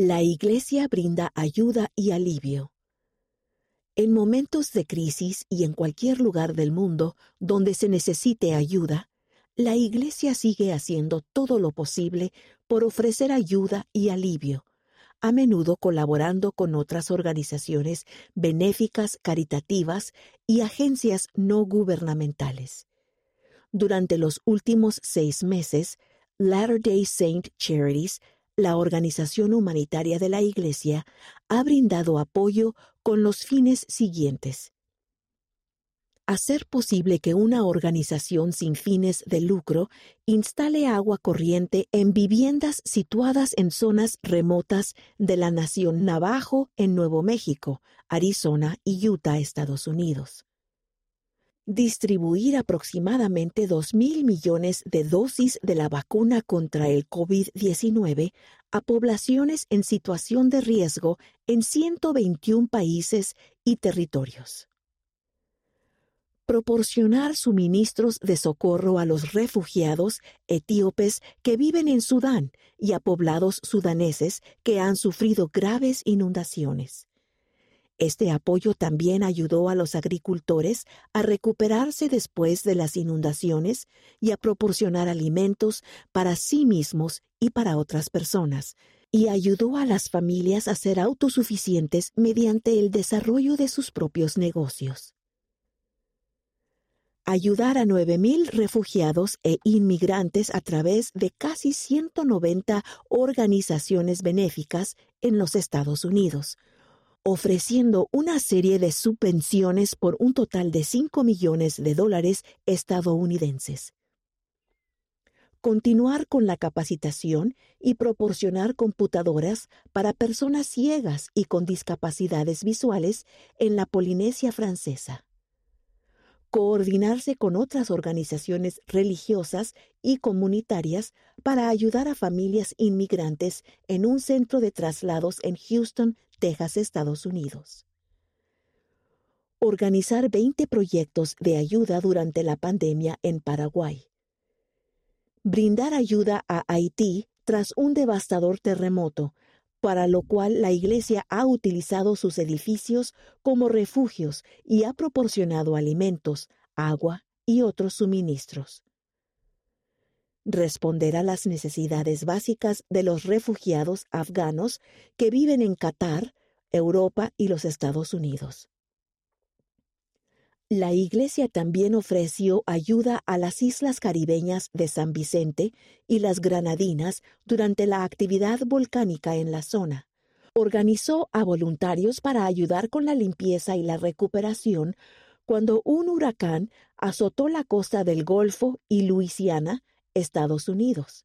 La Iglesia brinda ayuda y alivio. En momentos de crisis y en cualquier lugar del mundo donde se necesite ayuda, la Iglesia sigue haciendo todo lo posible por ofrecer ayuda y alivio, a menudo colaborando con otras organizaciones benéficas, caritativas y agencias no gubernamentales. Durante los últimos seis meses, Latter-day Saint Charities la organización humanitaria de la Iglesia ha brindado apoyo con los fines siguientes. Hacer posible que una organización sin fines de lucro instale agua corriente en viviendas situadas en zonas remotas de la nación Navajo en Nuevo México, Arizona y Utah, Estados Unidos distribuir aproximadamente 2 mil millones de dosis de la vacuna contra el COVID-19 a poblaciones en situación de riesgo en 121 países y territorios. Proporcionar suministros de socorro a los refugiados etíopes que viven en Sudán y a poblados sudaneses que han sufrido graves inundaciones este apoyo también ayudó a los agricultores a recuperarse después de las inundaciones y a proporcionar alimentos para sí mismos y para otras personas, y ayudó a las familias a ser autosuficientes mediante el desarrollo de sus propios negocios. Ayudar a 9.000 refugiados e inmigrantes a través de casi 190 organizaciones benéficas en los Estados Unidos, ofreciendo una serie de subvenciones por un total de 5 millones de dólares estadounidenses. Continuar con la capacitación y proporcionar computadoras para personas ciegas y con discapacidades visuales en la Polinesia francesa. Coordinarse con otras organizaciones religiosas y comunitarias para ayudar a familias inmigrantes en un centro de traslados en Houston, Texas, Estados Unidos. Organizar 20 proyectos de ayuda durante la pandemia en Paraguay. Brindar ayuda a Haití tras un devastador terremoto, para lo cual la Iglesia ha utilizado sus edificios como refugios y ha proporcionado alimentos, agua y otros suministros. Responder a las necesidades básicas de los refugiados afganos que viven en Qatar, Europa y los Estados Unidos. La Iglesia también ofreció ayuda a las islas caribeñas de San Vicente y las Granadinas durante la actividad volcánica en la zona. Organizó a voluntarios para ayudar con la limpieza y la recuperación cuando un huracán azotó la costa del Golfo y Luisiana, Estados Unidos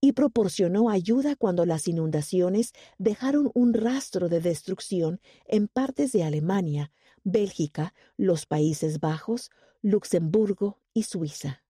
y proporcionó ayuda cuando las inundaciones dejaron un rastro de destrucción en partes de Alemania, Bélgica, los Países Bajos, Luxemburgo y Suiza.